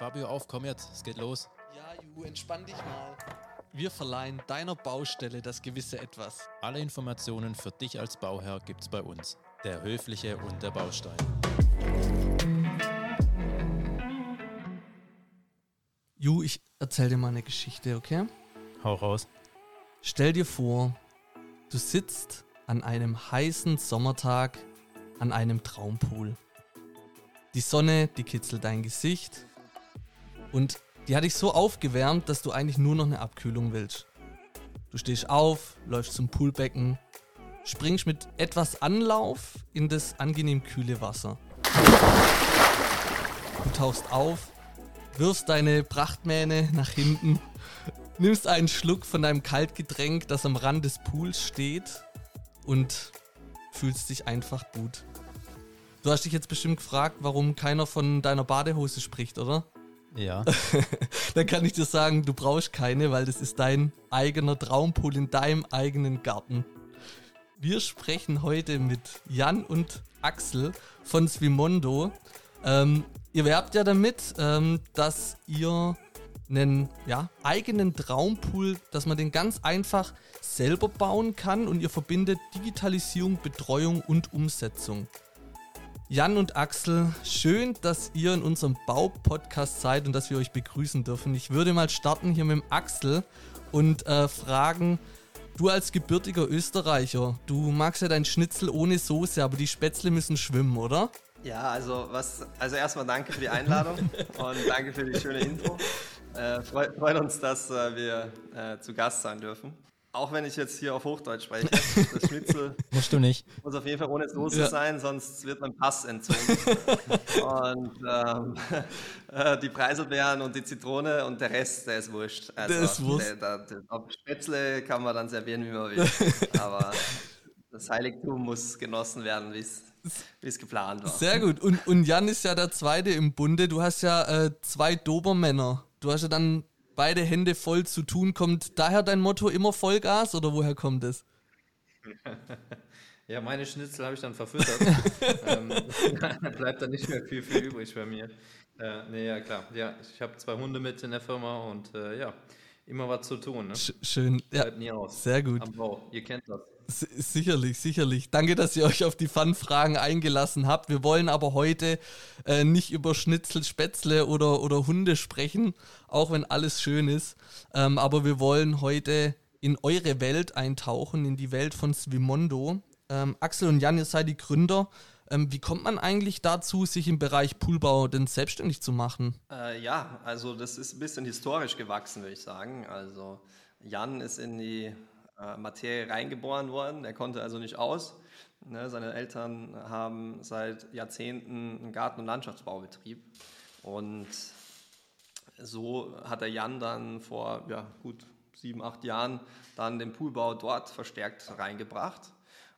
Fabio, auf, komm jetzt, es geht los. Ja, Ju, entspann dich mal. Wir verleihen deiner Baustelle das gewisse Etwas. Alle Informationen für dich als Bauherr gibt's bei uns. Der Höfliche und der Baustein. Ju, ich erzähl dir mal eine Geschichte, okay? Hau raus. Stell dir vor, du sitzt an einem heißen Sommertag an einem Traumpool. Die Sonne, die kitzelt dein Gesicht und die hat dich so aufgewärmt, dass du eigentlich nur noch eine Abkühlung willst. Du stehst auf, läufst zum Poolbecken, springst mit etwas Anlauf in das angenehm kühle Wasser. Du tauchst auf, wirfst deine Prachtmähne nach hinten, nimmst einen Schluck von deinem Kaltgetränk, das am Rand des Pools steht und fühlst dich einfach gut. Du hast dich jetzt bestimmt gefragt, warum keiner von deiner Badehose spricht, oder? Ja. Dann kann ich dir sagen, du brauchst keine, weil das ist dein eigener Traumpool in deinem eigenen Garten. Wir sprechen heute mit Jan und Axel von Swimondo. Ähm, ihr werbt ja damit, ähm, dass ihr einen ja, eigenen Traumpool, dass man den ganz einfach selber bauen kann und ihr verbindet Digitalisierung, Betreuung und Umsetzung. Jan und Axel, schön, dass ihr in unserem Baupodcast seid und dass wir euch begrüßen dürfen. Ich würde mal starten hier mit dem Axel und äh, fragen, du als gebürtiger Österreicher, du magst ja dein Schnitzel ohne Soße, aber die Spätzle müssen schwimmen, oder? Ja, also was, also erstmal danke für die Einladung und danke für die schöne Intro. Äh, freut, freut uns, dass äh, wir äh, zu Gast sein dürfen. Auch wenn ich jetzt hier auf Hochdeutsch spreche, das Schnitzel Musst du nicht. muss auf jeden Fall ohne Soße Ja. sein, sonst wird mein Pass entzogen. und ähm, äh, die Preiselbeeren und die Zitrone und der Rest, der ist wurscht. Also, Der ist Wurst. Der, der, der, auf Spätzle kann man dann servieren, wie man will. Aber das Heiligtum muss genossen werden, wie es wie es geplant war. Sehr gut. Und, und Jan ist ja der Zweite im Bunde. Du hast ja äh, zwei Dobermänner. Du hast ja dann beide Hände voll zu tun. Kommt daher dein Motto immer Vollgas oder woher kommt es? Ja, meine Schnitzel habe ich dann verfüttert. ähm, bleibt dann nicht mehr viel, viel übrig bei mir. Äh, nee, ja, klar. Ja, ich habe zwei Hunde mit in der Firma und äh, ja, immer was zu tun. Ne? Sch schön. Ja, Bleibt nie aus. sehr gut. Am Bau. Ihr kennt das. Sicherlich, sicherlich. Danke, dass ihr euch auf die Fun-Fragen eingelassen habt. Wir wollen aber heute äh, nicht über Schnitzel, Spätzle oder, oder Hunde sprechen, auch wenn alles schön ist. Ähm, aber wir wollen heute in eure Welt eintauchen, in die Welt von Swimondo. Ähm, Axel und Jan, ihr seid die Gründer. Ähm, wie kommt man eigentlich dazu, sich im Bereich Poolbau denn selbstständig zu machen? Äh, ja, also das ist ein bisschen historisch gewachsen, würde ich sagen. Also Jan ist in die äh, Materie reingeboren worden, er konnte also nicht aus. Ne, seine Eltern haben seit Jahrzehnten einen Garten- und Landschaftsbaubetrieb. Und so hat der Jan dann vor ja, gut sieben, acht Jahren dann den Poolbau dort verstärkt reingebracht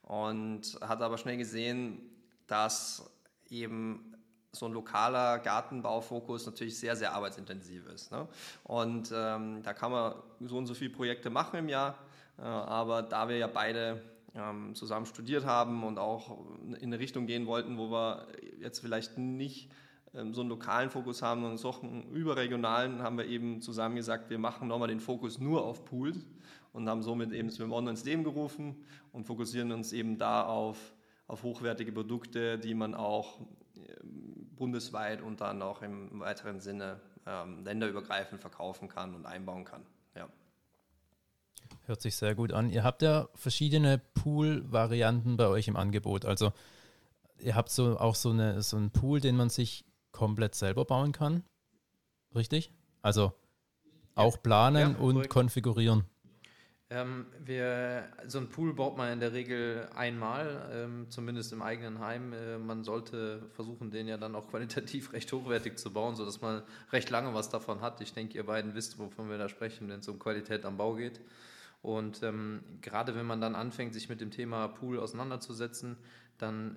und hat aber schnell gesehen, dass eben so ein lokaler Gartenbaufokus natürlich sehr, sehr arbeitsintensiv ist. Ne? Und ähm, da kann man so und so viele Projekte machen im Jahr, aber da wir ja beide ähm, zusammen studiert haben und auch in eine Richtung gehen wollten, wo wir jetzt vielleicht nicht ähm, so einen lokalen Fokus haben und so einen überregionalen, haben wir eben zusammen gesagt, wir machen nochmal den Fokus nur auf Pools und haben somit eben Swim-On ins Leben gerufen und fokussieren uns eben da auf, auf hochwertige Produkte, die man auch ähm, bundesweit und dann auch im weiteren Sinne ähm, länderübergreifend verkaufen kann und einbauen kann. Ja. Hört sich sehr gut an. Ihr habt ja verschiedene Pool-Varianten bei euch im Angebot. Also ihr habt so auch so, eine, so einen Pool, den man sich komplett selber bauen kann. Richtig? Also auch planen Ja, und korrekt. konfigurieren. Ähm, wir, so ein Pool baut man in der Regel einmal, ähm, zumindest im eigenen Heim. Äh, man sollte versuchen, den ja dann auch qualitativ recht hochwertig zu bauen, sodass man recht lange was davon hat. Ich denke, ihr beiden wisst, wovon wir da sprechen, wenn es um Qualität am Bau geht. Und ähm, gerade wenn man dann anfängt, sich mit dem Thema Pool auseinanderzusetzen, dann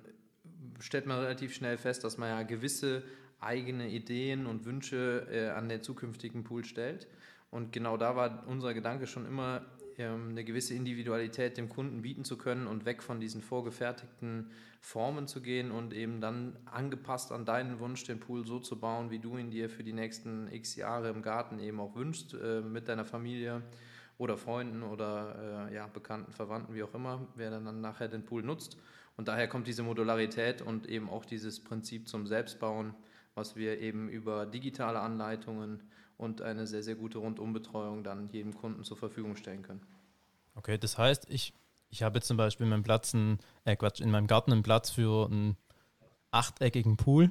stellt man relativ schnell fest, dass man ja gewisse eigene Ideen und Wünsche äh, an den zukünftigen Pool stellt. Und genau da war unser Gedanke schon immer, ähm, eine gewisse Individualität dem Kunden bieten zu können und weg von diesen vorgefertigten Formen zu gehen und eben dann angepasst an deinen Wunsch den Pool so zu bauen, wie du ihn dir für die nächsten x Jahre im Garten eben auch wünschst, äh, mit deiner Familie oder Freunden oder äh, ja, Bekannten, Verwandten, wie auch immer, wer dann nachher den Pool nutzt. Und daher kommt diese Modularität und eben auch dieses Prinzip zum Selbstbauen, was wir eben über digitale Anleitungen und eine sehr, sehr gute Rundumbetreuung dann jedem Kunden zur Verfügung stellen können. Okay, das heißt, ich, ich habe zum Beispiel in meinem, Platz einen, äh Quatsch, in meinem Garten einen Platz für einen achteckigen Pool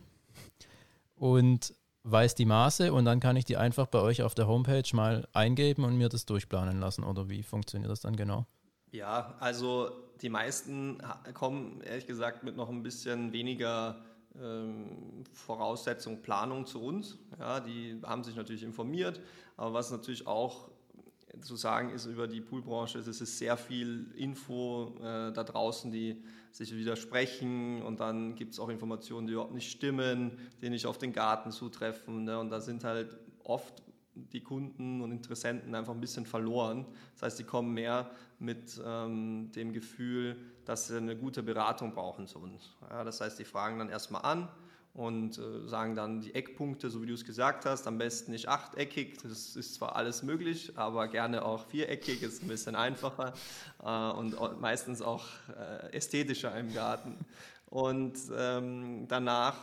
und weiß die Maße und dann kann ich die einfach bei euch auf der Homepage mal eingeben und mir das durchplanen lassen. Oder wie funktioniert das dann genau? Ja, also die meisten kommen ehrlich gesagt mit noch ein bisschen weniger ähm, Voraussetzung, Planung zu uns. Ja, die haben sich natürlich informiert, aber was natürlich auch zu sagen ist über die Poolbranche, es ist sehr viel Info äh, da draußen, die sich widersprechen und dann gibt es auch Informationen, die überhaupt nicht stimmen, die nicht auf den Garten zutreffen. Ne? Und da sind halt oft die Kunden und Interessenten einfach ein bisschen verloren. Das heißt, die kommen mehr mit ähm, dem Gefühl, dass sie eine gute Beratung brauchen zu uns. Ja, das heißt, die fragen dann erstmal an und äh, sagen dann die Eckpunkte, so wie du es gesagt hast, am besten nicht achteckig, das ist zwar alles möglich, aber gerne auch viereckig, ist ein bisschen einfacher äh, und meistens auch äh, ästhetischer im Garten. Und ähm, danach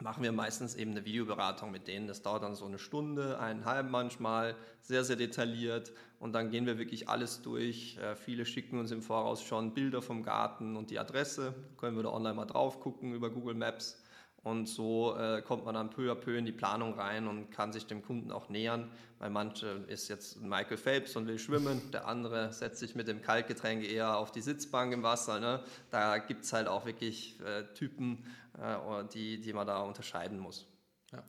machen wir meistens eben eine Videoberatung mit denen. Das dauert dann so eine Stunde, eineinhalb manchmal, sehr, sehr detailliert. Und dann gehen wir wirklich alles durch. Äh, viele schicken uns im Voraus schon Bilder vom Garten und die Adresse. Können wir da online mal drauf gucken über Google Maps. Und so äh, kommt man dann peu à peu in die Planung rein und kann sich dem Kunden auch nähern. Weil manche ist jetzt Michael Phelps und will schwimmen, der andere setzt sich mit dem Kaltgetränk eher auf die Sitzbank im Wasser. Ne? Da gibt es halt auch wirklich äh, Typen, äh, die, die man da unterscheiden muss. Ja.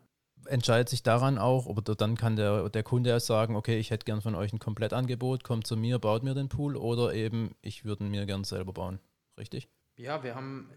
Entscheidet sich daran auch, oder dann kann der, der Kunde ja sagen, okay, ich hätte gern von euch ein Komplettangebot, kommt zu mir, baut mir den Pool oder eben, ich würde ihn mir gern selber bauen. Richtig? Ja, wir haben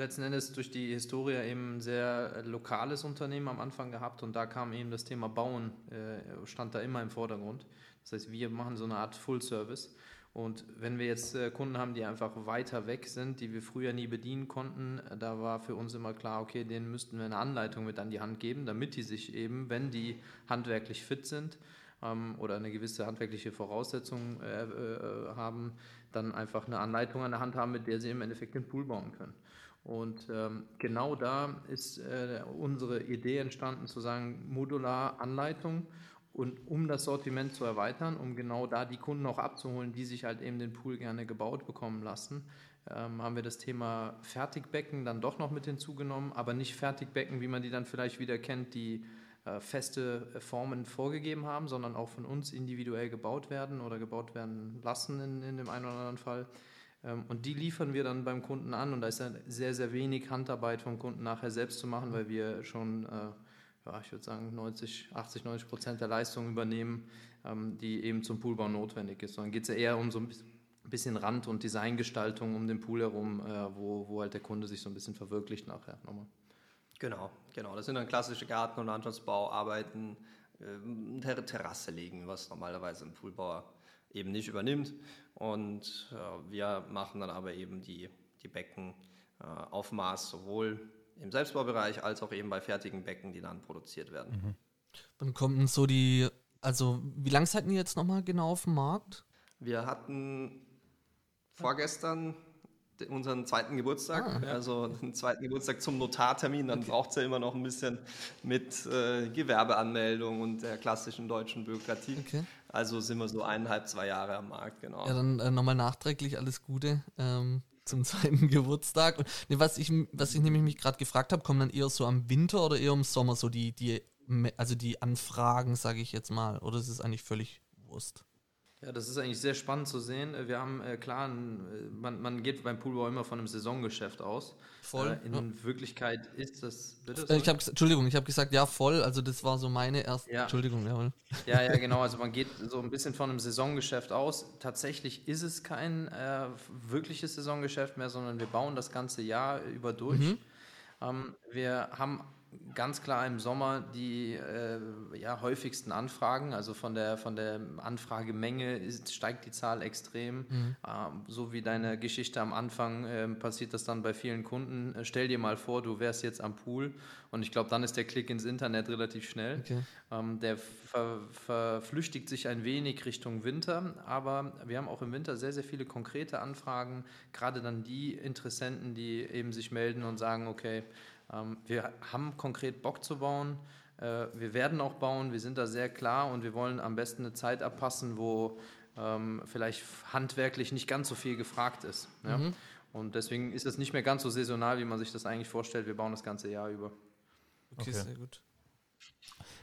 letzten Endes durch die Historie eben ein sehr äh, lokales Unternehmen am Anfang gehabt und da kam eben das Thema Bauen, äh, stand da immer im Vordergrund. Das heißt, wir machen so eine Art Full Service. Und wenn wir jetzt äh, Kunden haben, die einfach weiter weg sind, die wir früher nie bedienen konnten, da war für uns immer klar, okay, denen müssten wir eine Anleitung mit an die Hand geben, damit die sich eben, wenn die handwerklich fit sind ähm, oder eine gewisse handwerkliche Voraussetzung äh, äh, haben, dann einfach eine Anleitung an der Hand haben, mit der sie im Endeffekt den Pool bauen können. Und ähm, genau da ist äh, unsere Idee entstanden, zu sagen, modular Anleitung und um das Sortiment zu erweitern, um genau da die Kunden auch abzuholen, die sich halt eben den Pool gerne gebaut bekommen lassen, ähm, haben wir das Thema Fertigbecken dann doch noch mit hinzugenommen, aber nicht Fertigbecken, wie man die dann vielleicht wieder kennt, die äh, feste Formen vorgegeben haben, sondern auch von uns individuell gebaut werden oder gebaut werden lassen in, in dem einen oder anderen Fall. Ähm, und die liefern wir dann beim Kunden an und da ist dann sehr, sehr wenig Handarbeit vom Kunden nachher selbst zu machen, weil wir schon, äh, ja, ich würde sagen, 90, 80, 90 Prozent der Leistung übernehmen, ähm, die eben zum Poolbau notwendig ist. Sondern geht es ja eher um so ein bisschen Rand- und Designgestaltung um den Pool herum, äh, wo, wo halt der Kunde sich so ein bisschen verwirklicht nachher nochmal. Genau, genau. Das sind dann klassische Garten- und Landschaftsbauarbeiten, äh, Ter Terrasse legen, was normalerweise ein Poolbauer eben nicht übernimmt. Und äh, wir machen dann aber eben die, die Becken äh, auf Maß, sowohl im Selbstbaubereich als auch eben bei fertigen Becken, die dann produziert werden. Mhm. Dann kommen so die, also wie lange seid ihr jetzt nochmal genau auf dem Markt? Wir hatten vorgestern unseren zweiten Geburtstag, ah, ja. also den zweiten Geburtstag zum Notartermin, dann okay. braucht es ja immer noch ein bisschen mit äh, Gewerbeanmeldung und der klassischen deutschen Bürokratie. Okay. Also sind wir so eineinhalb, zwei Jahre am Markt, genau. Ja, dann äh, nochmal nachträglich alles Gute ähm, zum zweiten Geburtstag. Und, nee, was, ich, was ich nämlich mich gerade gefragt habe, kommen dann eher so am Winter oder eher im Sommer so die, die, also die Anfragen, sage ich jetzt mal, oder ist es eigentlich völlig Wurst? Ja, das ist eigentlich sehr spannend zu sehen. Wir haben äh, klar, äh, man, man geht beim Poolbau immer von einem Saisongeschäft aus. Voll. Äh, in ja. Wirklichkeit ist das. Bitte, äh, ich hab, Entschuldigung, ich habe gesagt, ja, voll. Also, das war so meine erste. Ja. Entschuldigung, jawohl. Ja, ja, genau. Also, man geht so ein bisschen von einem Saisongeschäft aus. Tatsächlich ist es kein äh, wirkliches Saisongeschäft mehr, sondern wir bauen das ganze Jahr über durch. Mhm. Ähm, wir haben ganz klar im Sommer die äh, ja, häufigsten Anfragen. Also von der, von der Anfragemenge ist, steigt die Zahl extrem. Mhm. Ähm, so wie deine Geschichte am Anfang äh, passiert das dann bei vielen Kunden. Äh, stell dir mal vor, du wärst jetzt am Pool und ich glaube, dann ist der Klick ins Internet relativ schnell. Okay. Ähm, der ver, verflüchtigt sich ein wenig Richtung Winter, aber wir haben auch im Winter sehr, sehr viele konkrete Anfragen. Gerade dann die Interessenten, die eben sich melden und sagen, okay, wir haben konkret Bock zu bauen. Äh, wir werden auch bauen. Wir sind da sehr klar und wir wollen am besten eine Zeit abpassen, wo ähm, vielleicht handwerklich nicht ganz so viel gefragt ist. Ja? Mhm. Und deswegen ist es nicht mehr ganz so saisonal, wie man sich das eigentlich vorstellt. Wir bauen das ganze Jahr über. Okay, okay. sehr gut.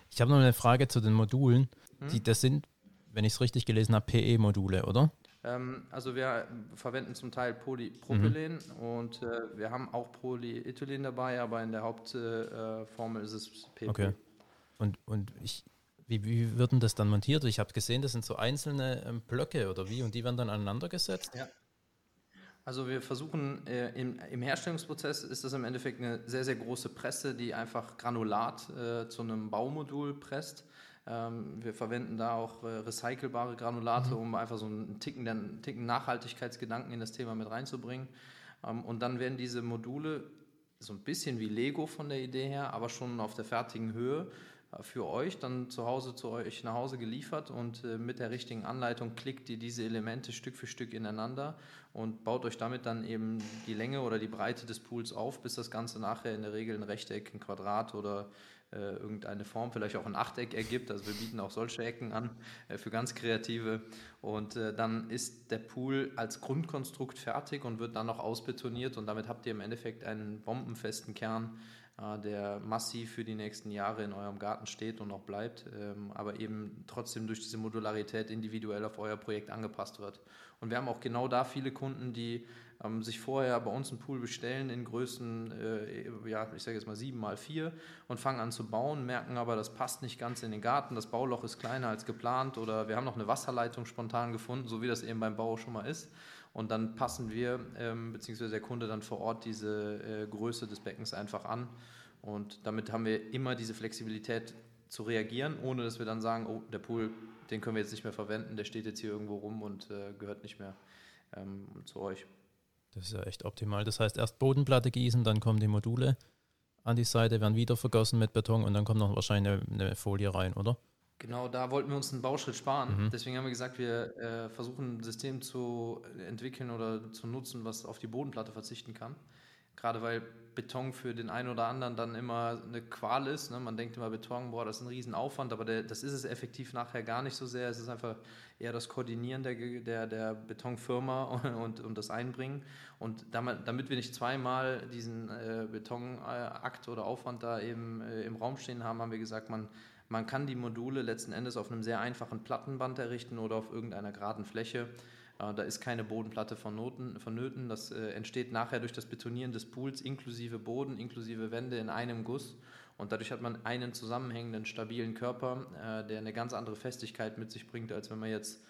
Ich habe noch eine Frage zu den Modulen. Hm? Die, das sind, wenn ich es richtig gelesen habe, PE-Module, oder? Ähm, also wir verwenden zum Teil Polypropylen mhm. und äh, wir haben auch Polyethylen dabei, aber in der Hauptformel äh, ist es PP. Okay. Und, und ich, wie, wie wird denn das dann montiert? Ich habe gesehen, das sind so einzelne ähm, Blöcke oder wie und die werden dann aneinander gesetzt? Ja. Also wir versuchen äh, im, im, Herstellungsprozess ist das im Endeffekt eine sehr, sehr große Presse, die einfach Granulat äh, zu einem Baumodul presst. Ähm, wir verwenden da auch äh, recycelbare Granulate, mhm. um einfach so einen Ticken, einen Ticken Nachhaltigkeitsgedanken in das Thema mit reinzubringen. Ähm, und dann werden diese Module so ein bisschen wie Lego von der Idee her, aber schon auf der fertigen Höhe äh, für euch dann zu Hause zu euch nach Hause geliefert und äh, mit der richtigen Anleitung klickt ihr diese Elemente Stück für Stück ineinander und baut euch damit dann eben die Länge oder die Breite des Pools auf, bis das Ganze nachher in der Regel ein Rechteck, ein Quadrat oder äh, irgendeine Form, vielleicht auch ein Achteck ergibt. Also wir bieten auch solche Ecken an äh, für ganz Kreative. Und äh, dann ist der Pool als Grundkonstrukt fertig und wird dann noch ausbetoniert und damit habt ihr im Endeffekt einen bombenfesten Kern, äh, der massiv für die nächsten Jahre in eurem Garten steht und auch bleibt, ähm, aber eben trotzdem durch diese Modularität individuell auf euer Projekt angepasst wird. Und wir haben auch genau da viele Kunden, die ähm, sich vorher bei uns einen Pool bestellen in Größen, äh, ja, ich sage jetzt mal sieben mal vier und fangen an zu bauen, merken aber, das passt nicht ganz in den Garten, das Bauloch ist kleiner als geplant oder wir haben noch eine Wasserleitung spontan gefunden, so wie das eben beim Bau schon mal ist. Und dann passen wir, ähm, beziehungsweise der Kunde dann vor Ort diese äh, Größe des Beckens einfach an. Und damit haben wir immer diese Flexibilität zu reagieren, ohne dass wir dann sagen, oh, der Pool, den können wir jetzt nicht mehr verwenden, der steht jetzt hier irgendwo rum und äh, gehört nicht mehr ähm, zu euch. Das ist ja echt optimal. Das heißt, erst Bodenplatte gießen, dann kommen die Module an die Seite, werden wieder vergossen mit Beton und dann kommt noch wahrscheinlich eine, eine Folie rein, oder? Genau, da wollten wir uns einen Bauschritt sparen. Mhm. Deswegen haben wir gesagt, wir äh, versuchen ein System zu entwickeln oder zu nutzen, was auf die Bodenplatte verzichten kann. Gerade weil Beton für den einen oder anderen dann immer eine Qual ist. Ne? Man denkt immer Beton, boah, das ist ein Riesenaufwand, aber der, das ist es effektiv nachher gar nicht so sehr. Es ist einfach eher das Koordinieren der, der, der Betonfirma und, und das Einbringen. Und damit, damit wir nicht zweimal diesen äh, Betonakt oder Aufwand da eben äh, im Raum stehen haben, haben wir gesagt, man, man kann die Module letzten Endes auf einem sehr einfachen Plattenband errichten oder auf irgendeiner geraden Fläche. Äh, da ist keine Bodenplatte vonnöten. Das äh, entsteht nachher durch das Betonieren des Pools inklusive Boden, inklusive Wände in einem Guss. Und dadurch hat man einen zusammenhängenden, stabilen Körper, äh, der eine ganz andere Festigkeit mit sich bringt, als wenn man jetzt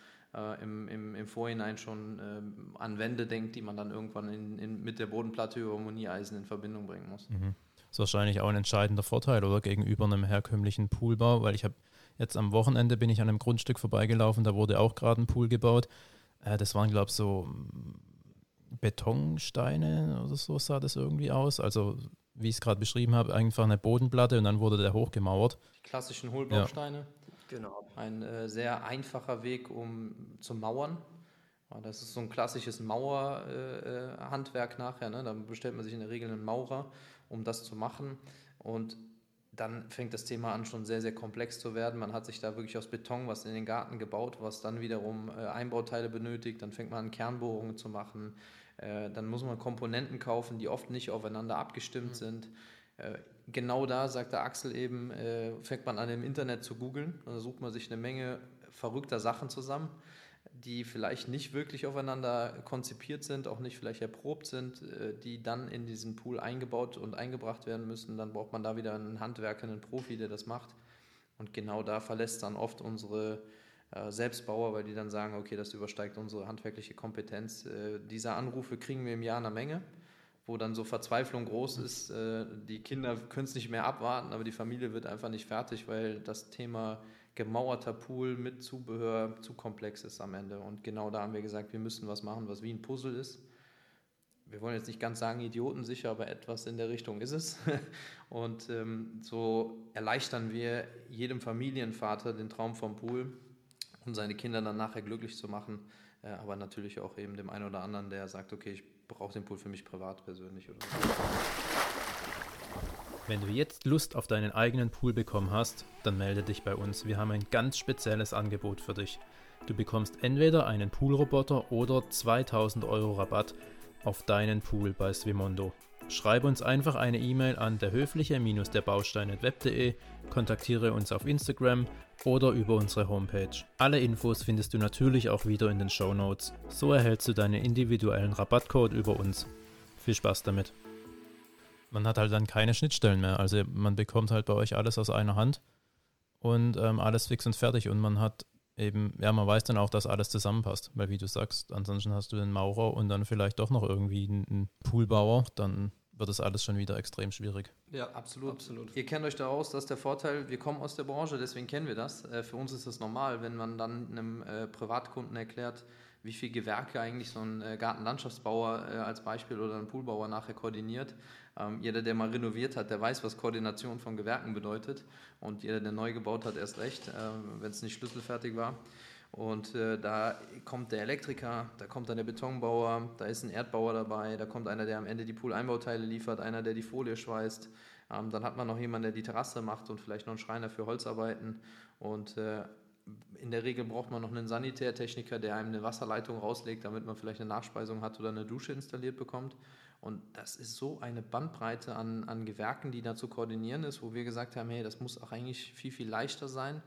im, im, im Vorhinein schon ähm, an Wände denkt, die man dann irgendwann in, in, mit der Bodenplatte über Moniereisen in Verbindung bringen muss. Mhm. Das ist wahrscheinlich auch ein entscheidender Vorteil oder gegenüber einem herkömmlichen Poolbau, weil ich habe jetzt am Wochenende bin ich an einem Grundstück vorbeigelaufen, da wurde auch gerade ein Pool gebaut äh, das waren, glaube ich, so mm, Betonsteine oder so sah das irgendwie aus. Also, wie ich es gerade beschrieben habe, einfach eine Bodenplatte und dann wurde der hochgemauert. Die klassischen Hohlbausteine. Ja. Genau. Ein äh, sehr einfacher Weg, um zu mauern. Das ist so ein klassisches Mauerhandwerk äh, nachher. Ne? Da bestellt man sich in der Regel einen Maurer, um das zu machen. Und dann fängt das Thema an, schon sehr, sehr komplex zu werden. Man hat sich da wirklich aus Beton was in den Garten gebaut, was dann wiederum äh, Einbauteile benötigt. Dann fängt man an, Kernbohrungen zu machen. Äh, dann muss man Komponenten kaufen, die oft nicht aufeinander abgestimmt mhm. sind. Äh, genau da, sagt der Axel eben, fängt man an, im Internet zu googeln. Da sucht man sich eine Menge verrückter Sachen zusammen die vielleicht nicht wirklich aufeinander konzipiert sind, auch nicht vielleicht erprobt sind, äh, die dann in diesen Pool eingebaut und eingebracht werden müssen, dann braucht man da wieder einen Handwerker, einen Profi, der das macht. Und genau da verlässt dann oft unsere äh, Selbstbauer, weil die dann sagen, okay, das übersteigt unsere handwerkliche Kompetenz. Äh, diese Anrufe kriegen wir im Jahr eine Menge wo dann so Verzweiflung groß ist. Äh, die Kinder können es nicht mehr abwarten, aber die Familie wird einfach nicht fertig, weil das Thema gemauerter Pool mit Zubehör zu komplex ist am Ende. Und genau da haben wir gesagt, wir müssen was machen, was wie ein Puzzle ist. Wir wollen jetzt nicht ganz sagen idiotensicher, aber etwas in der Richtung ist es. Und ähm, so erleichtern wir jedem Familienvater den Traum vom Pool und seine Kinder dann nachher glücklich zu machen. Äh, aber natürlich auch eben dem einen oder anderen, der sagt, okay, ich brauche den Pool für mich privat persönlich. Oder so. Wenn du jetzt Lust auf deinen eigenen Pool bekommen hast, dann melde dich bei uns. Wir haben ein ganz spezielles Angebot für dich. Du bekommst entweder einen Poolroboter oder 2000 Euro Rabatt auf deinen Pool bei Swimondo. Schreib uns einfach eine E-Mail an derhöfliche-derbaustein.web.de, kontaktiere uns auf Instagram oder über unsere Homepage. Alle Infos findest du natürlich auch wieder in den Show Notes. So erhältst du deinen individuellen Rabattcode über uns. Viel Spaß damit. Man hat halt dann keine Schnittstellen mehr. Also man bekommt halt bei euch alles aus einer Hand und ähm, alles fix und fertig. Und man hat eben, ja, man weiß dann auch, dass alles zusammenpasst. Weil wie du sagst, ansonsten hast du den Maurer und dann vielleicht doch noch irgendwie einen Poolbauer, dann wird das alles schon wieder extrem schwierig. Ja, absolut. absolut. Ihr kennt euch da aus, das ist der Vorteil, wir kommen aus der Branche, deswegen kennen wir das. Äh, für uns ist das normal, wenn man dann einem äh, Privatkunden erklärt, wie viele Gewerke eigentlich so ein äh, Gartenlandschaftsbauer als Beispiel oder ein Poolbauer nachher koordiniert. Ähm, jeder, der mal renoviert hat, der weiß, was Koordination von Gewerken bedeutet. Und jeder, der neu gebaut hat, erst recht, wenn es nicht schlüsselfertig war. Und äh, da kommt der Elektriker, da kommt dann der Betonbauer, da ist ein Erdbauer dabei, da kommt einer, der am Ende die Pool-Einbauteile liefert, einer, der die Folie schweißt. Ähm, dann hat man noch jemanden, der die Terrasse macht und vielleicht noch einen Schreiner für Holzarbeiten. Und äh, in der Regel braucht man noch einen Sanitärtechniker, der einem eine Wasserleitung rauslegt, damit man vielleicht eine Nachspeisung hat oder eine Dusche installiert bekommt. Und das ist so eine Bandbreite an, an Gewerken, die da zu koordinieren ist, wo wir gesagt haben, hey, das muss auch eigentlich viel, viel leichter sein.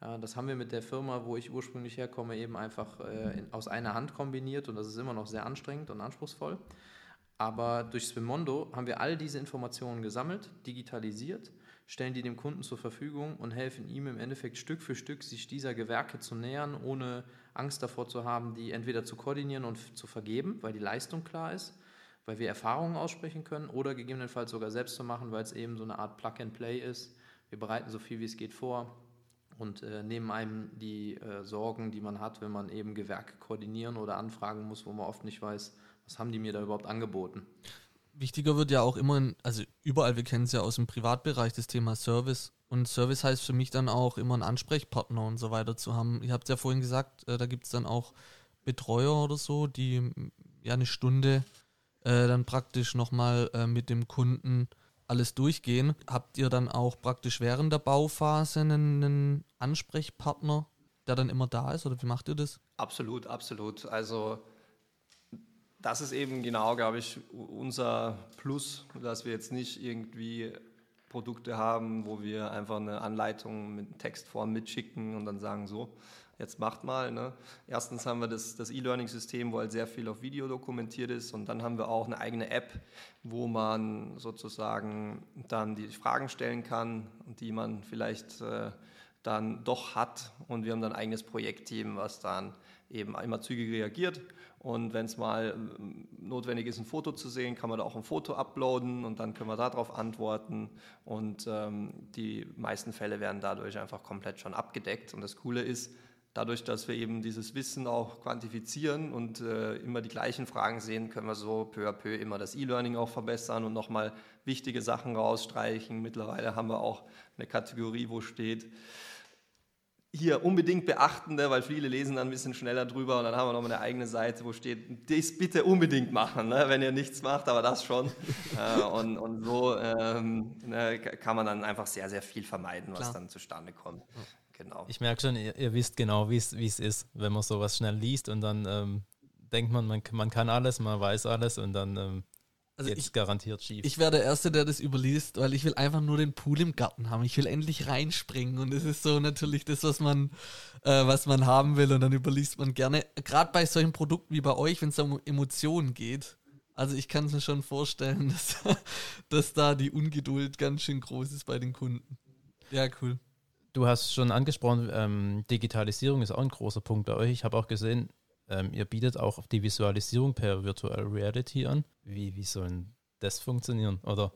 Das haben wir mit der Firma, wo ich ursprünglich herkomme, eben einfach äh, aus einer Hand kombiniert und das ist immer noch sehr anstrengend und anspruchsvoll. Aber durch Swimondo haben wir all diese Informationen gesammelt, digitalisiert, stellen die dem Kunden zur Verfügung und helfen ihm im Endeffekt Stück für Stück, sich dieser Gewerke zu nähern, ohne Angst davor zu haben, die entweder zu koordinieren und zu vergeben, weil die Leistung klar ist, weil wir Erfahrungen aussprechen können oder gegebenenfalls sogar selbst zu machen, weil es eben so eine Art Plug-and-Play ist. Wir bereiten so viel wie es geht vor, und äh, nehmen einem die äh, Sorgen, die man hat, wenn man eben Gewerke koordinieren oder anfragen muss, wo man oft nicht weiß, was haben die mir da überhaupt angeboten. Wichtiger wird ja auch immer, in, also überall, wir kennen es ja aus dem Privatbereich, das Thema Service. Und Service heißt für mich dann auch immer einen Ansprechpartner und so weiter zu haben. Ihr habt es ja vorhin gesagt, äh, da gibt es dann auch Betreuer oder so, die ja eine Stunde äh, dann praktisch nochmal äh, mit dem Kunden alles durchgehen. Habt ihr dann auch praktisch während der Bauphase einen, einen Ansprechpartner, der dann immer da ist oder wie macht ihr das? Absolut, absolut. Also das ist eben genau, glaube ich, unser Plus, dass wir jetzt nicht irgendwie Produkte haben, wo wir einfach eine Anleitung mit Textform mitschicken und dann sagen so, jetzt macht mal. Ne? Erstens haben wir das, das E-Learning-System, wo halt sehr viel auf Video dokumentiert ist und dann haben wir auch eine eigene App, wo man sozusagen dann die Fragen stellen kann, die man vielleicht äh, dann doch hat und wir haben dann ein eigenes Projektteam, was dann eben immer zügig reagiert und wenn es mal ähm, notwendig ist, ein Foto zu sehen, kann man da auch ein Foto uploaden und dann können wir darauf antworten. Und ähm, die meisten Fälle werden dadurch einfach komplett schon abgedeckt. Und das Coole ist, dadurch, dass wir eben dieses Wissen auch quantifizieren und äh, immer die gleichen Fragen sehen, können wir so peu à peu immer das E-Learning auch verbessern und nochmal wichtige Sachen rausstreichen. Mittlerweile haben wir auch eine Kategorie, wo steht, hier unbedingt beachten, weil viele lesen dann ein bisschen schneller drüber und dann haben wir nochmal eine eigene Seite, wo steht, das bitte unbedingt machen, ne, wenn ihr nichts macht, aber das schon. äh, und, und so ähm, ne, kann man dann einfach sehr, sehr viel vermeiden, was Klar. dann zustande kommt. Genau. Ich merke schon, ihr, ihr wisst genau, wie es ist, wenn man sowas schnell liest und dann ähm, denkt man, man, man kann alles, man weiß alles und dann ähm, also Jetzt ich, garantiert schief. Ich wäre der Erste, der das überliest, weil ich will einfach nur den Pool im Garten haben. Ich will endlich reinspringen und das ist so natürlich das, was man, äh, was man haben will und dann überliest man gerne. Gerade bei solchen Produkten wie bei euch, wenn es um Emotionen geht. Also ich kann es mir schon vorstellen, dass, dass da die Ungeduld ganz schön groß ist bei den Kunden. Ja, cool. Du hast schon angesprochen, ähm, Digitalisierung ist auch ein großer Punkt bei euch. Ich habe auch gesehen, ähm, ihr bietet auch die Visualisierung per Virtual Reality an. Wie, wie sollen das funktionieren? Oder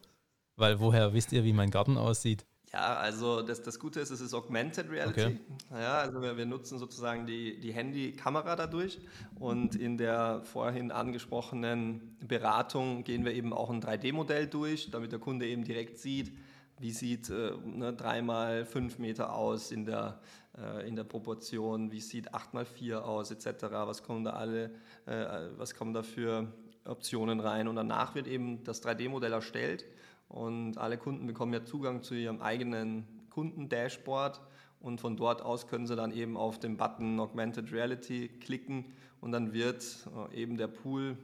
weil woher wisst ihr, wie mein Garten aussieht? Ja, also das, das Gute ist, es ist Augmented Reality. Okay. Ja, also wir, wir nutzen sozusagen die, die Handykamera dadurch und in der vorhin angesprochenen Beratung gehen wir eben auch ein 3D-Modell durch, damit der Kunde eben direkt sieht, wie sieht äh, ne, 3 fünf Meter aus in der, äh, in der Proportion, wie sieht 8 mal 4 aus, etc. Was kommen da alle, äh, was kommen da für Optionen rein und danach wird eben das 3D-Modell erstellt und alle Kunden bekommen ja Zugang zu ihrem eigenen Kundendashboard und von dort aus können sie dann eben auf den Button Augmented Reality klicken und dann wird äh, eben der Pool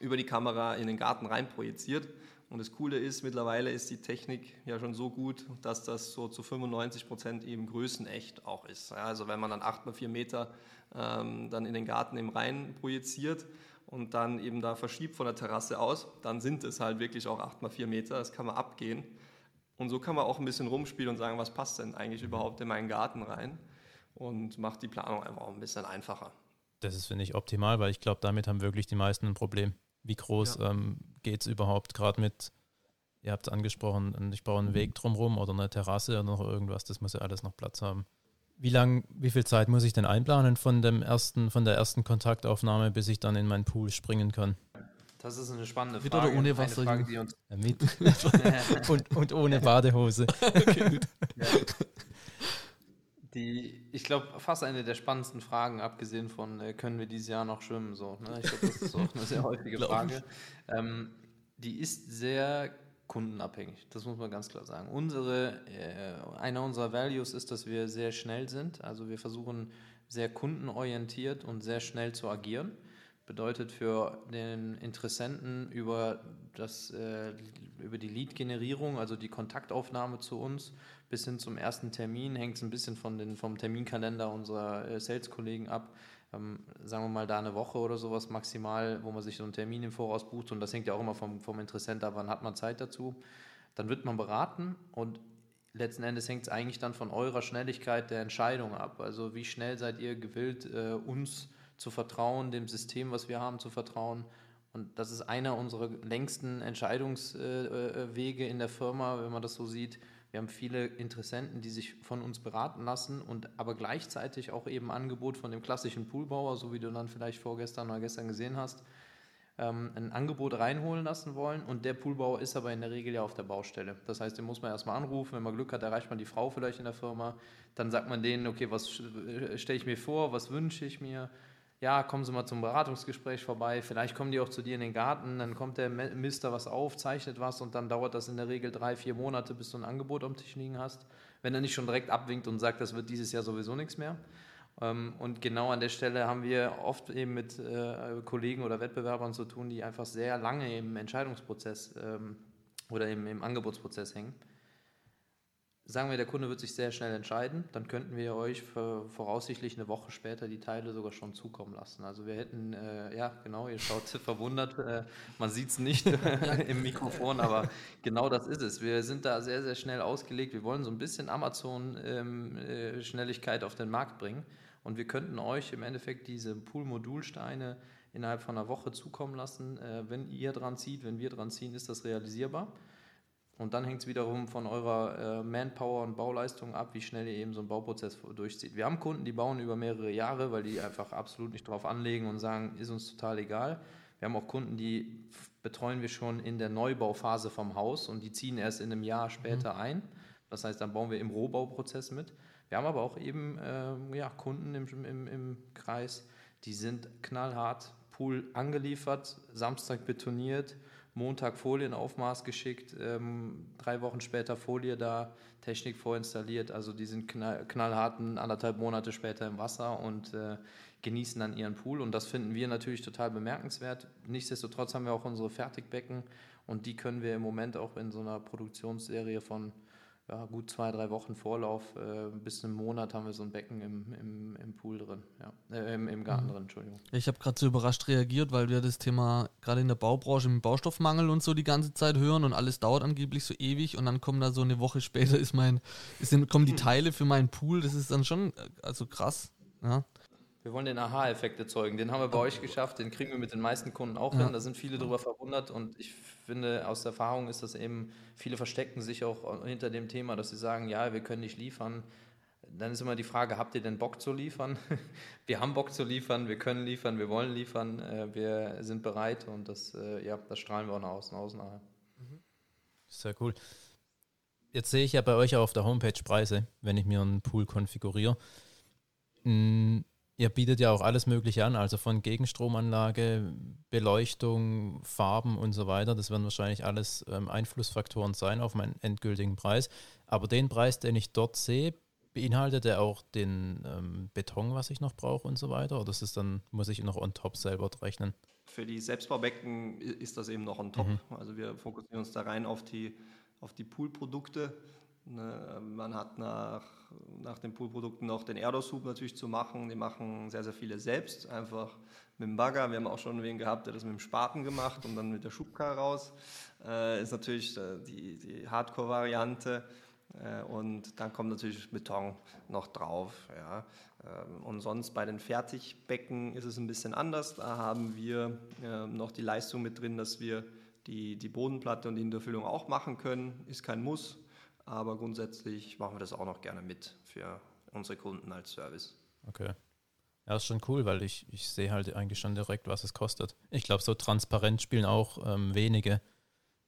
über die Kamera in den Garten rein projiziert. Und das Coole ist, mittlerweile ist die Technik ja schon so gut, dass das so zu 95 Prozent eben größenecht auch ist. Ja, also wenn man dann 8 mal 4 Meter ähm, dann in den Garten eben rein projiziert, und dann eben da verschiebt von der Terrasse aus, dann sind es halt wirklich auch 8 mal 4 Meter, das kann man abgehen. Und so kann man auch ein bisschen rumspielen und sagen, was passt denn eigentlich überhaupt in meinen Garten rein und macht die Planung einfach auch ein bisschen einfacher. Das ist, finde ich, optimal, weil ich glaube, damit haben wirklich die meisten ein Problem. Wie groß ja. ähm, geht es überhaupt gerade mit, ihr habt es angesprochen, ich baue einen Weg drumherum oder eine Terrasse oder noch irgendwas, das muss ja alles noch Platz haben. Wie lang, wie viel Zeit muss ich denn einplanen von dem ersten, von der ersten Kontaktaufnahme, bis ich dann in meinen Pool springen kann? Das ist eine spannende Frage. Mit oder ohne Wasser? Frage, die uns ja, mit. und, und ohne Badehose. okay, gut. Ja. Die, ich glaube, fast eine der spannendsten Fragen, abgesehen von, äh, können wir dieses Jahr noch schwimmen? So, ne? Ich glaube, das ist auch eine sehr häufige Frage. Ähm, die ist sehr kundenabhängig. Das muss man ganz klar sagen. Unsere, äh, einer unserer Values ist, dass wir sehr schnell sind. Also wir versuchen sehr kundenorientiert und sehr schnell zu agieren. Bedeutet für den Interessenten über, das, äh, über die Lead-Generierung, also die Kontaktaufnahme zu uns, bis hin zum ersten Termin, hängt es ein bisschen von den, vom Terminkalender unserer äh, Sales-Kollegen ab ähm, sagen wir mal, da eine Woche oder sowas maximal, wo man sich so einen Termin im Voraus bucht und das hängt ja auch immer vom, vom Interessent ab, wann hat man Zeit dazu. Dann wird man beraten und letzten Endes hängt es eigentlich dann von eurer Schnelligkeit der Entscheidung ab. Also wie schnell seid ihr gewillt, äh, uns zu vertrauen, dem System, was wir haben, zu vertrauen. Und das ist einer unserer längsten Entscheidungswege äh, äh, in der Firma, wenn man das so sieht wir haben viele Interessenten, die sich von uns beraten lassen und aber gleichzeitig auch eben Angebot von dem klassischen Poolbauer, so wie du dann vielleicht vorgestern oder gestern gesehen hast, ähm, ein Angebot reinholen lassen wollen. Und der Poolbauer ist aber in der Regel ja auf der Baustelle. Das heißt, den muss man erstmal anrufen. Wenn man Glück hat, erreicht man die Frau vielleicht in der Firma. Dann sagt man denen, okay, was stelle ich mir vor, was wünsche ich mir ja, kommen Sie mal zum Beratungsgespräch vorbei, vielleicht kommen die auch zu dir in den Garten, dann kommt der Mister was auf, zeichnet was und dann dauert das in der Regel drei, vier Monate, bis du ein Angebot am Tisch liegen hast, wenn er nicht schon direkt abwinkt und sagt, das wird dieses Jahr sowieso nichts mehr. Ähm, und genau an der Stelle haben wir oft eben mit äh, Kollegen oder Wettbewerbern zu tun, die einfach sehr lange im Entscheidungsprozess ähm, oder im, im Angebotsprozess hängen. Sagen wir, der Kunde wird sich sehr schnell entscheiden, dann könnten wir euch voraussichtlich eine Woche später die Teile sogar schon zukommen lassen. Also wir hätten, äh, ja genau, ihr schaut verwundert, äh, man sieht es nicht im Mikrofon, aber genau das ist es. Wir sind da sehr, sehr schnell ausgelegt. Wir wollen so ein bisschen Amazon-Schnelligkeit ähm, äh, auf den Markt bringen und wir könnten euch im Endeffekt diese Pool-Modulsteine innerhalb von einer Woche zukommen lassen. Äh, wenn ihr dran zieht, wenn wir dran ziehen, ist das realisierbar. Und dann hängt es wiederum von eurer äh, Manpower und Bauleistung ab, wie schnell ihr eben so einen Bauprozess durchzieht. Wir haben Kunden, die bauen über mehrere Jahre, weil die einfach absolut nicht drauf anlegen und sagen, ist uns total egal. Wir haben auch Kunden, die betreuen wir schon in der Neubauphase vom Haus und die ziehen erst in einem Jahr später mhm. ein. Das heißt, dann bauen wir im Rohbauprozess mit. Wir haben aber auch eben äh, ja, Kunden im, im, im Kreis, die sind knallhart, Pool angeliefert, Samstag betoniert, Montag Folienaufmaß geschickt, ähm, drei Wochen später Folie da, Technik vorinstalliert. Also die sind knall, knallharten anderthalb Monate später im Wasser und äh, genießen dann ihren Pool. Und das finden wir natürlich total bemerkenswert. Nichtsdestotrotz haben wir auch unsere Fertigbecken und die können wir im Moment auch in so einer Produktionsserie von ja, gut zwei, drei Wochen Vorlauf, äh, bis einen Monat haben wir so ein Becken im, im, im Pool drin, ja, äh, im, im, Garten mhm. drin, Entschuldigung. Ich habe gerade so überrascht reagiert, weil wir das Thema gerade in der Baubranche im Baustoffmangel und so die ganze Zeit hören und alles dauert angeblich so ewig und dann kommen da so eine Woche später ist mein, ist, kommen die Teile für meinen Pool, das ist dann schon, äh, also krass, ja. Wir wollen den Aha-Effekt erzeugen. Den haben wir bei euch geschafft, den kriegen wir mit den meisten Kunden auch Ja. hin. Da sind viele drüber verwundert und ich finde, aus Erfahrung ist das eben, viele verstecken sich auch hinter dem Thema, dass sie sagen, ja, wir können nicht liefern. Dann ist immer die Frage, habt ihr denn Bock zu liefern? Wir haben Bock zu liefern, wir können liefern, wir wollen liefern, äh, wir sind bereit und das, äh, ja, das strahlen wir auch nach außen aus nachher. Sehr cool. Jetzt sehe ich ja bei euch auch auf der Homepage Preise, wenn ich mir einen Pool konfiguriere. Mm, Ihr bietet ja auch alles Mögliche an, also von Gegenstromanlage, Beleuchtung, Farben und so weiter. Das werden wahrscheinlich alles ähm, Einflussfaktoren sein auf meinen endgültigen Preis. Aber den Preis, den ich dort sehe, beinhaltet er auch den ähm, Beton, was ich noch brauche und so weiter? Oder ist es dann, muss ich noch on top selber rechnen? Für die Selbstbaubecken ist das eben noch on top. Also wir fokussieren uns da rein auf die, auf die Poolprodukte. Man hat nach, nach den Poolprodukten noch den Erdos-Hub natürlich zu machen. Die machen sehr, sehr viele selbst, einfach mit dem Bagger. Wir haben auch schon wen gehabt, der das mit dem Spaten gemacht und dann mit der Schubkarre raus. Äh, ist natürlich äh, die, die Hardcore-Variante. Äh, und dann kommt natürlich Beton noch drauf. Ja. Ähm, Und sonst bei den Fertigbecken ist es ein bisschen anders. Da haben wir ähm, noch die Leistung mit drin, dass wir die, die Bodenplatte und die Hinterfüllung auch machen können. Ist kein Muss, aber grundsätzlich machen wir das auch noch gerne mit für unsere Kunden als Service. Okay. Ja, ist schon cool, weil ich, ich sehe halt eigentlich schon direkt, was es kostet. Ich glaube, so transparent spielen auch ähm, wenige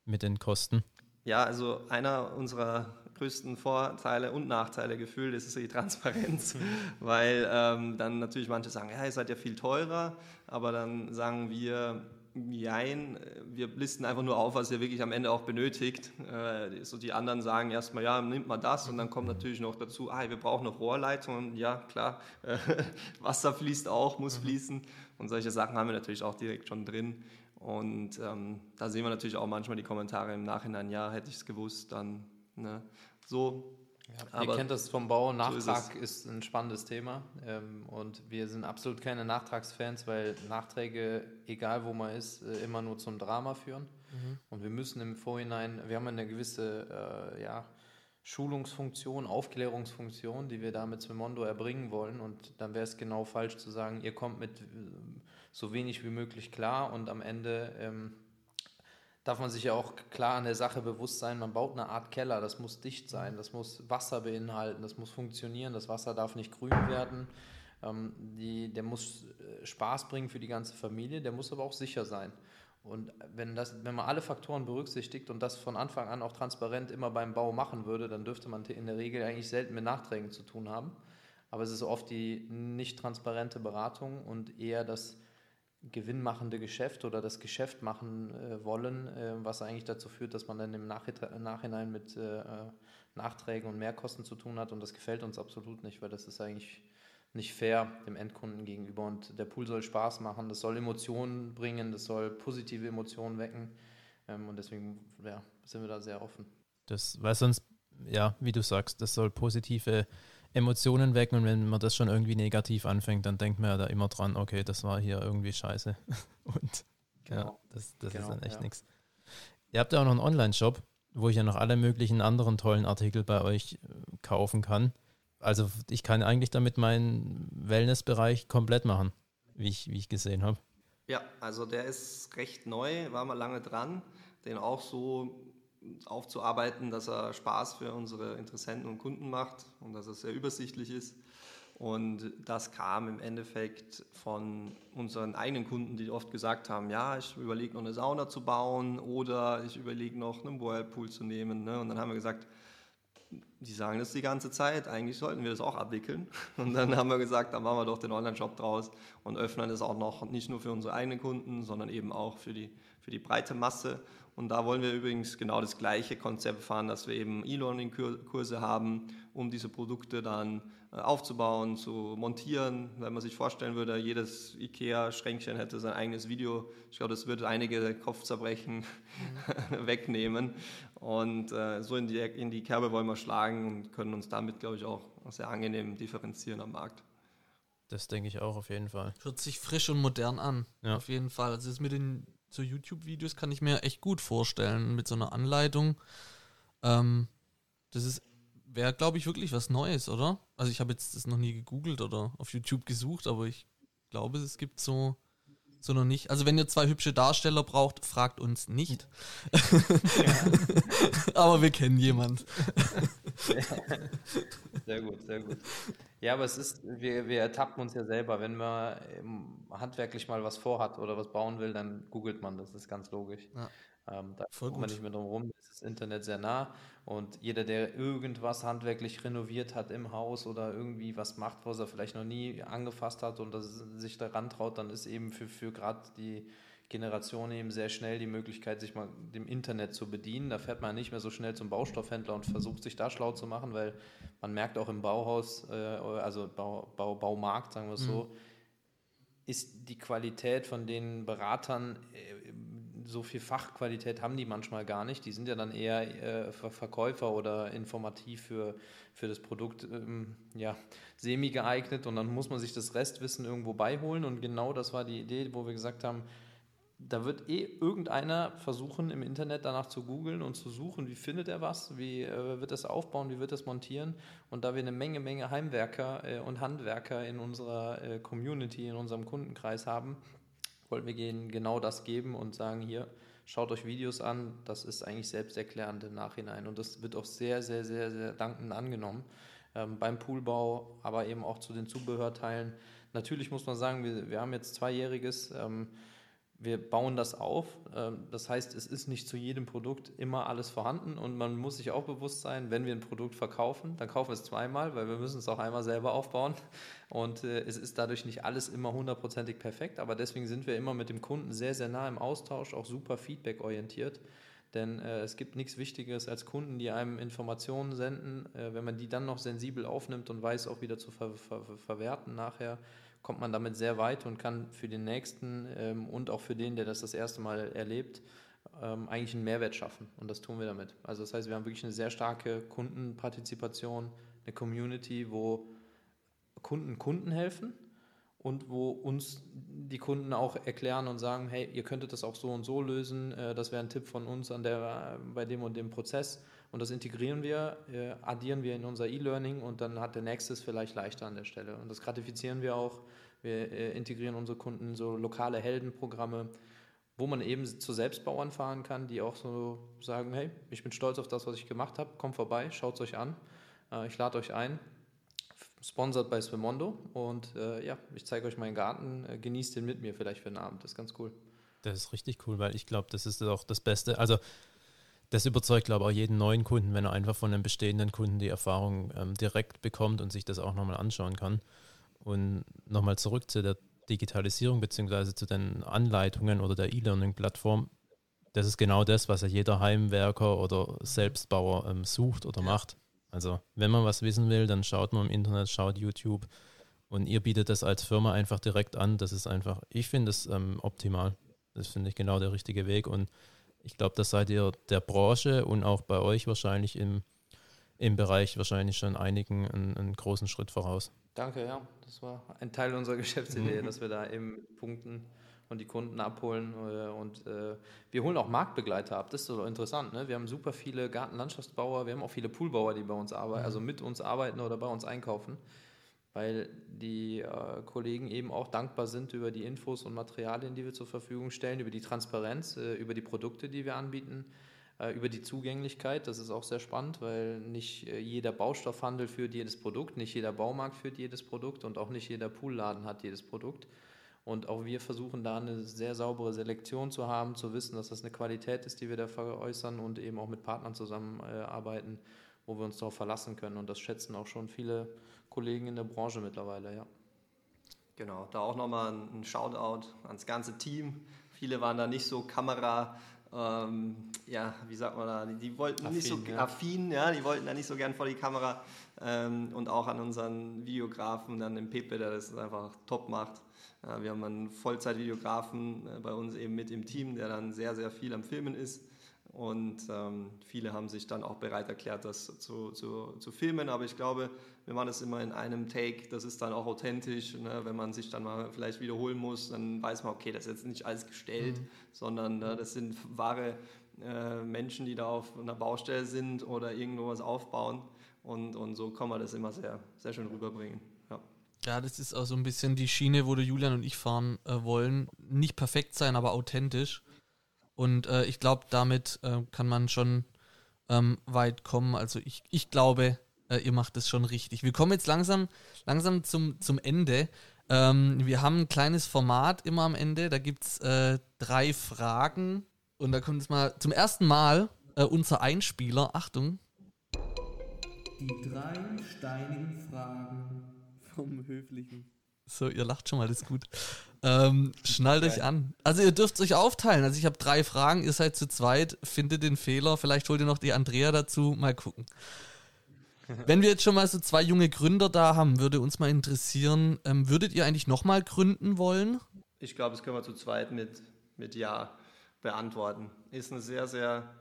mit den Kosten. Ja, also einer unserer größten Vorteile und Nachteile gefühlt ist die Transparenz, weil ähm, dann natürlich manche sagen, ja, ihr seid ja viel teurer, aber dann sagen wir, jein, wir listen einfach nur auf, was ihr wirklich am Ende auch benötigt. Äh, so die anderen sagen erstmal, ja, nimmt mal das und dann kommt natürlich noch dazu, ah, wir brauchen noch Rohrleitungen, ja, klar, Wasser fließt auch, muss fließen und solche Sachen haben wir natürlich auch direkt schon drin. Und ähm, da sehen wir natürlich auch manchmal die Kommentare im Nachhinein, ja, hätte ich es gewusst, dann ne, so. Ihr Aber kennt das vom Bau. so ist Nachtrag ist, ein spannendes Thema. Ähm, und wir sind absolut keine Nachtragsfans, weil Nachträge, egal wo man ist, äh, immer nur zum Drama führen. Und wir müssen im Vorhinein, wir haben eine gewisse äh, ja, Schulungsfunktion, Aufklärungsfunktion, die wir da mit Swimondo erbringen wollen. Und dann wäre es genau falsch zu sagen, ihr kommt mit äh, so wenig wie möglich klar und am Ende ähm, darf man sich ja auch klar an der Sache bewusst sein, man baut eine Art Keller, das muss dicht sein, das muss Wasser beinhalten, das muss funktionieren, das Wasser darf nicht grün werden, ähm, die, der muss äh, Spaß bringen für die ganze Familie, der muss aber auch sicher sein. Und wenn, das, wenn man alle Faktoren berücksichtigt und das von Anfang an auch transparent immer beim Bau machen würde, dann dürfte man in der Regel eigentlich selten mit Nachträgen zu tun haben. Aber es ist oft die nicht transparente Beratung und eher das gewinnmachende Geschäft oder das Geschäft machen äh, wollen, äh, was eigentlich dazu führt, dass man dann im Nachhit- Nachhinein mit äh, äh, Nachträgen und Mehrkosten zu tun hat. Und das gefällt uns absolut nicht, weil das ist eigentlich nicht fair dem Endkunden gegenüber. Und der Pool soll Spaß machen, das soll Emotionen bringen, das soll positive Emotionen wecken. Ähm, und deswegen ja, sind wir da sehr offen. Das, weil sonst, ja, wie du sagst, das soll positive Emotionen wecken und wenn man das schon irgendwie negativ anfängt, dann denkt man ja da immer dran, okay, das war hier irgendwie scheiße. Und ja, Genau. das, das ist Genau, dann echt ja. nichts. Ihr habt ja auch noch einen Online-Shop, wo ich ja noch alle möglichen anderen tollen Artikel bei euch äh, kaufen kann. Also ich kann eigentlich damit meinen Wellnessbereich komplett machen, wie ich, wie ich gesehen habe. Ja, also der ist recht neu, war mal lange dran, den auch so aufzuarbeiten, dass er Spaß für unsere Interessenten und Kunden macht und dass er sehr übersichtlich ist. Und das kam im Endeffekt von unseren eigenen Kunden, die oft gesagt haben, ja, ich überlege noch eine Sauna zu bauen oder ich überlege noch einen Whirlpool zu nehmen. Ne? Und dann haben wir gesagt, die sagen das die ganze Zeit, eigentlich sollten wir das auch abwickeln. Und dann haben wir gesagt, dann machen wir doch den Online-Shop draus und öffnen es auch noch nicht nur für unsere eigenen Kunden, sondern eben auch für die, für die breite Masse. Und da wollen wir übrigens genau das gleiche Konzept fahren, dass wir eben E-Learning-Kurse haben, um diese Produkte dann äh, aufzubauen, zu montieren. Wenn man sich vorstellen würde, jedes IKEA-Schränkchen hätte sein eigenes Video. Ich glaube, das würde einige Kopfzerbrechen wegnehmen. Und äh, so in die, in die Kerbe wollen wir schlagen und können uns damit, glaube ich, auch sehr angenehm differenzieren am Markt. Das denke ich auch auf jeden Fall. Hört sich frisch und modern an. Ja. Auf jeden Fall. Also das mit den so YouTube-Videos kann ich mir echt gut vorstellen. Mit so einer Anleitung. Ähm, das ist wäre, glaube ich, wirklich was Neues, oder? Also ich habe jetzt das noch nie gegoogelt oder auf YouTube gesucht, aber ich glaube, es gibt so, so noch nicht. Also wenn ihr zwei hübsche Darsteller braucht, fragt uns nicht. aber wir kennen jemand. Sehr gut, sehr gut. Ja, aber es ist, wir, wir ertappen uns ja selber. Wenn man handwerklich mal was vorhat oder was bauen will, dann googelt man, das ist ganz logisch. Ja. Ähm, da Voll kommt man nicht mehr drum rum, ist das Internet sehr nah und jeder, der irgendwas handwerklich renoviert hat im Haus oder irgendwie was macht, was er vielleicht noch nie angefasst hat und sich daran traut, dann ist eben für, für gerade die Generation eben sehr schnell die Möglichkeit, sich mal dem Internet zu bedienen. Da fährt man nicht mehr so schnell zum Baustoffhändler und versucht sich da schlau zu machen, weil man merkt auch im Bauhaus, äh, also Bau, Bau, Baumarkt, sagen wir es mhm. so, ist die Qualität von den Beratern äh, so viel Fachqualität haben die manchmal gar nicht. Die sind ja dann eher äh, Verkäufer oder informativ für, für das Produkt ähm, ja, semi geeignet und dann muss man sich das Restwissen irgendwo beiholen und genau das war die Idee, wo wir gesagt haben, da wird eh irgendeiner versuchen im Internet danach zu googeln und zu suchen, wie findet er was, wie äh, wird das aufbauen, wie wird das montieren. Und da wir eine Menge, Menge Heimwerker äh, und Handwerker in unserer äh, Community, in unserem Kundenkreis haben, wollten wir ihnen genau das geben und sagen, hier, schaut euch Videos an, das ist eigentlich selbsterklärend im Nachhinein. Und das wird auch sehr, sehr, sehr, sehr dankend angenommen ähm, beim Poolbau, aber eben auch zu den Zubehörteilen. Natürlich muss man sagen, wir, wir haben jetzt zweijähriges, ähm, wir bauen das auf. Ähm, das heißt, es ist nicht zu jedem Produkt immer alles vorhanden und man muss sich auch bewusst sein, wenn wir ein Produkt verkaufen, dann kaufen wir es zweimal, weil wir müssen es auch einmal selber aufbauen und äh, es ist dadurch nicht alles immer hundertprozentig perfekt, aber deswegen sind wir immer mit dem Kunden sehr, sehr nah im Austausch, auch super feedback-orientiert. Denn äh, es gibt nichts Wichtigeres als Kunden, die einem Informationen senden. Äh, wenn man die dann noch sensibel aufnimmt und weiß, auch wieder zu ver ver verwerten nachher, kommt man damit sehr weit und kann für den Nächsten ähm, und auch für den, der das das erste Mal erlebt, ähm, eigentlich einen Mehrwert schaffen. Und das tun wir damit. Also das heißt, wir haben wirklich eine sehr starke Kundenpartizipation, eine Community, wo Kunden Kunden helfen und wo uns die Kunden auch erklären und sagen, hey, ihr könntet das auch so und so lösen, äh, das wäre ein Tipp von uns an der, bei dem und dem Prozess und das integrieren wir, äh, addieren wir in unser E-Learning und dann hat der nächste es vielleicht leichter an der Stelle. Und das gratifizieren wir auch. Wir äh, integrieren unsere Kunden so lokale Heldenprogramme, wo man eben zu Selbstbauern fahren kann, die auch so sagen, hey, ich bin stolz auf das, was ich gemacht habe, kommt vorbei, schaut es euch an, ich lade euch ein. Sponsored bei Swimondo und äh, ja, ich zeige euch meinen Garten, äh, genießt den mit mir vielleicht für den Abend, das ist ganz cool. Das ist richtig cool, weil ich glaube, das ist auch das Beste. Also das überzeugt, glaube ich, auch jeden neuen Kunden, wenn er einfach von einem bestehenden Kunden die Erfahrung ähm, direkt bekommt und sich das auch nochmal anschauen kann. Und nochmal zurück zu der Digitalisierung beziehungsweise zu den Anleitungen oder der E-Learning-Plattform. Das ist genau das, was ja jeder Heimwerker oder Selbstbauer ähm, sucht oder macht. Also wenn man was wissen will, dann schaut man im Internet, schaut YouTube und ihr bietet das als Firma einfach direkt an. Das ist einfach, ich finde es ähm, optimal. Das finde ich genau der richtige Weg und ich glaube, das seid ihr der Branche und auch bei euch wahrscheinlich im, im Bereich wahrscheinlich schon einigen einen, einen großen Schritt voraus. Danke, ja. Das war ein Teil unserer Geschäftsidee, dass wir da eben punkten und die Kunden abholen. Äh, und äh, wir holen auch Marktbegleiter ab. Das ist so interessant. Ne? Wir haben super viele Gartenlandschaftsbauer, wir haben auch viele Poolbauer, die bei uns arbeiten, also mit uns arbeiten oder bei uns einkaufen weil die äh, Kollegen eben auch dankbar sind über die Infos und Materialien, die wir zur Verfügung stellen, über die Transparenz, äh, über die Produkte, die wir anbieten, äh, über die Zugänglichkeit. Das ist auch sehr spannend, weil nicht jeder Baustoffhandel führt jedes Produkt, nicht jeder Baumarkt führt jedes Produkt und auch nicht jeder Poolladen hat jedes Produkt. Und auch wir versuchen da eine sehr saubere Selektion zu haben, zu wissen, dass das eine Qualität ist, die wir da veräußern und eben auch mit Partnern zusammenarbeiten, wo wir uns darauf verlassen können. Und das schätzen auch schon viele Kollegen in der Branche mittlerweile, ja. Genau, da auch nochmal ein Shoutout ans ganze Team. Viele waren da nicht so Kamera, ähm, ja, wie sagt man da, die, wollten affin, nicht so ja. affin, ja, die wollten da nicht so gern vor die Kamera. Ähm, und auch an unseren Videografen, dann den Pepe, der das einfach top macht. Ja, wir haben einen Vollzeit-Videografen äh, bei uns eben mit im Team, der dann sehr, sehr viel am Filmen ist. Und ähm, viele haben sich dann auch bereit erklärt, das zu, zu, zu filmen. Aber ich glaube, wir machen das immer in einem Take. Das ist dann auch authentisch. Ne? Wenn man sich dann mal vielleicht wiederholen muss, dann weiß man, okay, das ist jetzt nicht alles gestellt, mhm. sondern äh, das sind wahre äh, Menschen, die da auf einer Baustelle sind oder irgendwo was aufbauen. Und, und so kann man das immer sehr, sehr schön rüberbringen. Ja. Ja, das ist auch so ein bisschen die Schiene, wo der Julian und ich fahren äh, wollen. Nicht perfekt sein, aber authentisch. Und äh, ich glaube, damit äh, kann man schon ähm, weit kommen. Also ich, ich glaube, äh, ihr macht das schon richtig. Wir kommen jetzt langsam, langsam zum, zum Ende. Ähm, wir haben ein kleines Format immer am Ende. Da gibt es äh, drei Fragen. Und da kommt jetzt mal zum ersten Mal äh, unser Einspieler. Achtung. Die drei steinigen Fragen vom Höflichen. So, ihr lacht schon mal, das ist gut. Ähm, schnallt euch an. Also ihr dürft euch aufteilen. Also ich habe drei Fragen, ihr seid zu zweit, findet den Fehler, vielleicht holt ihr noch die Andrea dazu, mal gucken. Wenn wir jetzt schon mal so zwei junge Gründer da haben, würde uns mal interessieren, ähm, würdet ihr eigentlich nochmal gründen wollen? Ich glaube, das können wir zu zweit mit, mit Ja beantworten. Ist eine sehr, sehr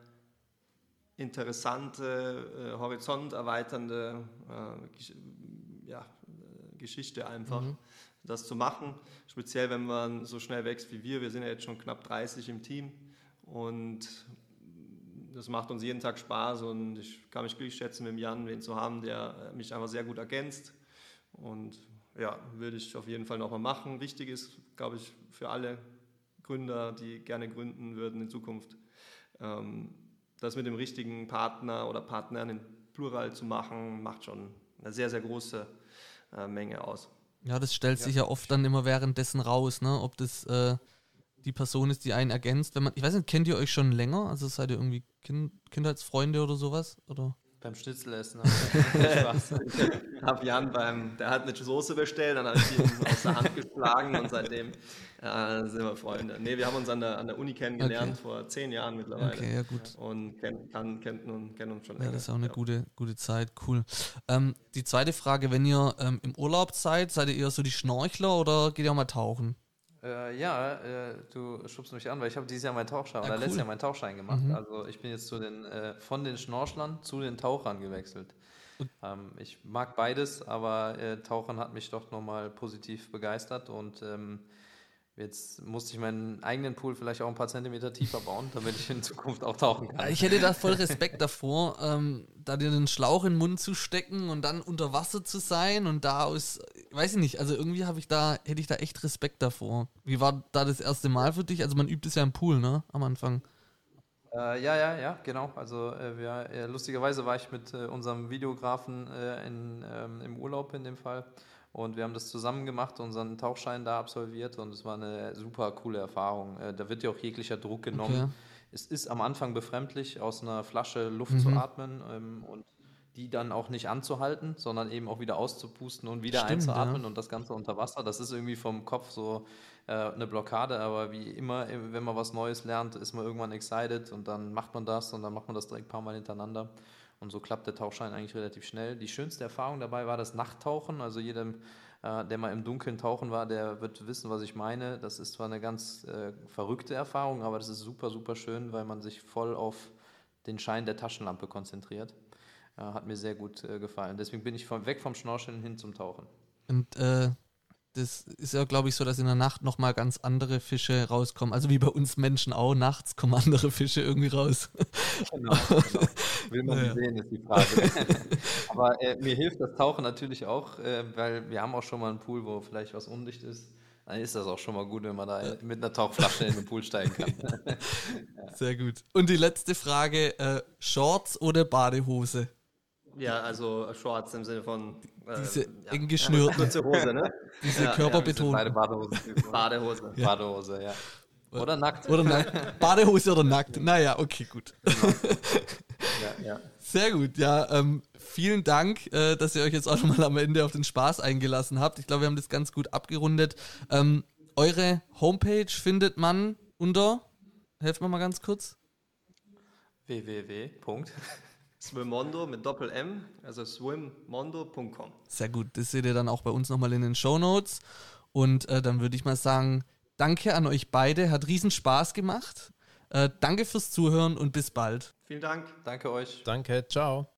interessante, äh, horizonterweiternde äh, ja, Geschichte einfach, mhm. das zu machen. Speziell, wenn man so schnell wächst wie wir. Wir sind ja jetzt schon knapp 30 im Team und das macht uns jeden Tag Spaß und ich kann mich glücklich schätzen, mit Jan wen zu haben, der mich einfach sehr gut ergänzt. Und ja, würde ich auf jeden Fall nochmal machen. Wichtig ist, glaube ich, für alle Gründer, die gerne gründen würden in Zukunft, ähm, das mit dem richtigen Partner oder Partnern in Plural zu machen, macht schon eine sehr, sehr große äh, Menge aus. Ja, das stellt ja. sich ja oft dann immer währenddessen raus, ne? ob das äh, die Person ist, die einen ergänzt. Wenn man, ich weiß nicht, kennt ihr euch schon länger? Also seid ihr irgendwie kind, Kindheitsfreunde oder sowas? Oder? Beim Schnitzelessen. Spaß. ich habe Jan beim, der hat eine Soße bestellt, dann habe ich ihn aus der Hand geschlagen und seitdem äh, sind wir Freunde. Nee, wir haben uns an der, an der Uni kennengelernt okay. vor zehn Jahren mittlerweile. Okay, ja gut. Und kenn, kann, kennt nun, kennen uns schon länger. Ja, das ist auch eine ja. gute, gute Zeit, cool. Ähm, die zweite Frage, wenn ihr ähm, im Urlaub seid, seid ihr eher so die Schnorchler oder geht ihr auch mal tauchen? Äh, ja, äh, du schubst mich an, weil ich habe dieses Jahr meinen Tauchschein, ja, oder cool. letztes Jahr meinen Tauchschein gemacht. Mhm. Also ich bin jetzt zu den, äh, von den Schnorchlern zu den Tauchern gewechselt. Ähm, ich mag beides, aber äh, Tauchern hat mich doch nochmal positiv begeistert und ähm, Jetzt musste ich meinen eigenen Pool vielleicht auch ein paar Zentimeter tiefer bauen, damit ich in Zukunft auch tauchen kann. Ich hätte da voll Respekt davor, ähm, da dir den Schlauch in den Mund zu stecken und dann unter Wasser zu sein und da aus, weiß ich nicht, also irgendwie habe ich da, hätte ich da echt Respekt davor. Wie war da das erste Mal für dich? Also man übt es ja im Pool, ne, am Anfang. Äh, ja, ja, ja, genau. Also äh, wir, äh, lustigerweise war ich mit äh, unserem Videografen äh, in, ähm, im Urlaub in dem Fall und wir haben das zusammen gemacht, unseren Tauchschein da absolviert und es war eine super coole Erfahrung. Äh, da wird ja auch jeglicher Druck genommen. Okay. Es ist am Anfang befremdlich, aus einer Flasche Luft mhm. zu atmen ähm, und die dann auch nicht anzuhalten, sondern eben auch wieder auszupusten und wieder Stimmt, einzuatmen ja. und das Ganze unter Wasser. Das ist irgendwie vom Kopf so äh, eine Blockade, aber wie immer, äh, wenn man was Neues lernt, ist man irgendwann excited und dann macht man das und dann macht man das direkt ein paar Mal hintereinander. Und so klappt der Tauchschein eigentlich relativ schnell. Die schönste Erfahrung dabei war das Nachttauchen. Also jedem, äh, der mal im Dunkeln tauchen war, der wird wissen, was ich meine. Das ist zwar eine ganz äh, verrückte Erfahrung, aber das ist super, super schön, weil man sich voll auf den Schein der Taschenlampe konzentriert. Äh, hat mir sehr gut äh, gefallen. Deswegen bin ich vom, weg vom Schnorcheln hin zum Tauchen. Und äh, das ist ja, glaube ich, so, dass in der Nacht nochmal ganz andere Fische rauskommen. Also wie bei uns Menschen auch, nachts kommen andere Fische irgendwie raus. Genau, genau. Will man ja. sehen, ist die Frage. Aber äh, mir hilft das Tauchen natürlich auch, äh, weil wir haben auch schon mal einen Pool, wo vielleicht was undicht ist. Dann ist das auch schon mal gut, wenn man da mit einer Tauchflasche in den Pool steigen kann. ja. Sehr gut. Und die letzte Frage: äh, Shorts oder Badehose? Ja, also Shorts im Sinne von. Äh, Diese ja, eng geschnürten. Kurze Hose, ne? Diese ja, Körperbetonung. Ja, Badehose. Badehose. Ja. Badehose, ja. Oder nackt. Oder nackt. Badehose oder nackt. Naja, okay, gut. Genau. Ja, ja. Sehr gut, ja. Ähm, vielen Dank, äh, dass ihr euch jetzt auch nochmal am Ende auf den Spaß eingelassen habt. Ich glaube, wir haben das ganz gut abgerundet. Ähm, eure Homepage findet man unter, helft mir mal ganz kurz. www. Swimmondo mit Doppel-M, also swimmondo.com. Sehr gut, das seht ihr dann auch bei uns nochmal in den Show Notes. Und äh, dann würde ich mal sagen, danke an euch beide, hat riesen Spaß gemacht. Äh, danke fürs Zuhören und bis bald. Vielen Dank. Danke euch. Danke, ciao.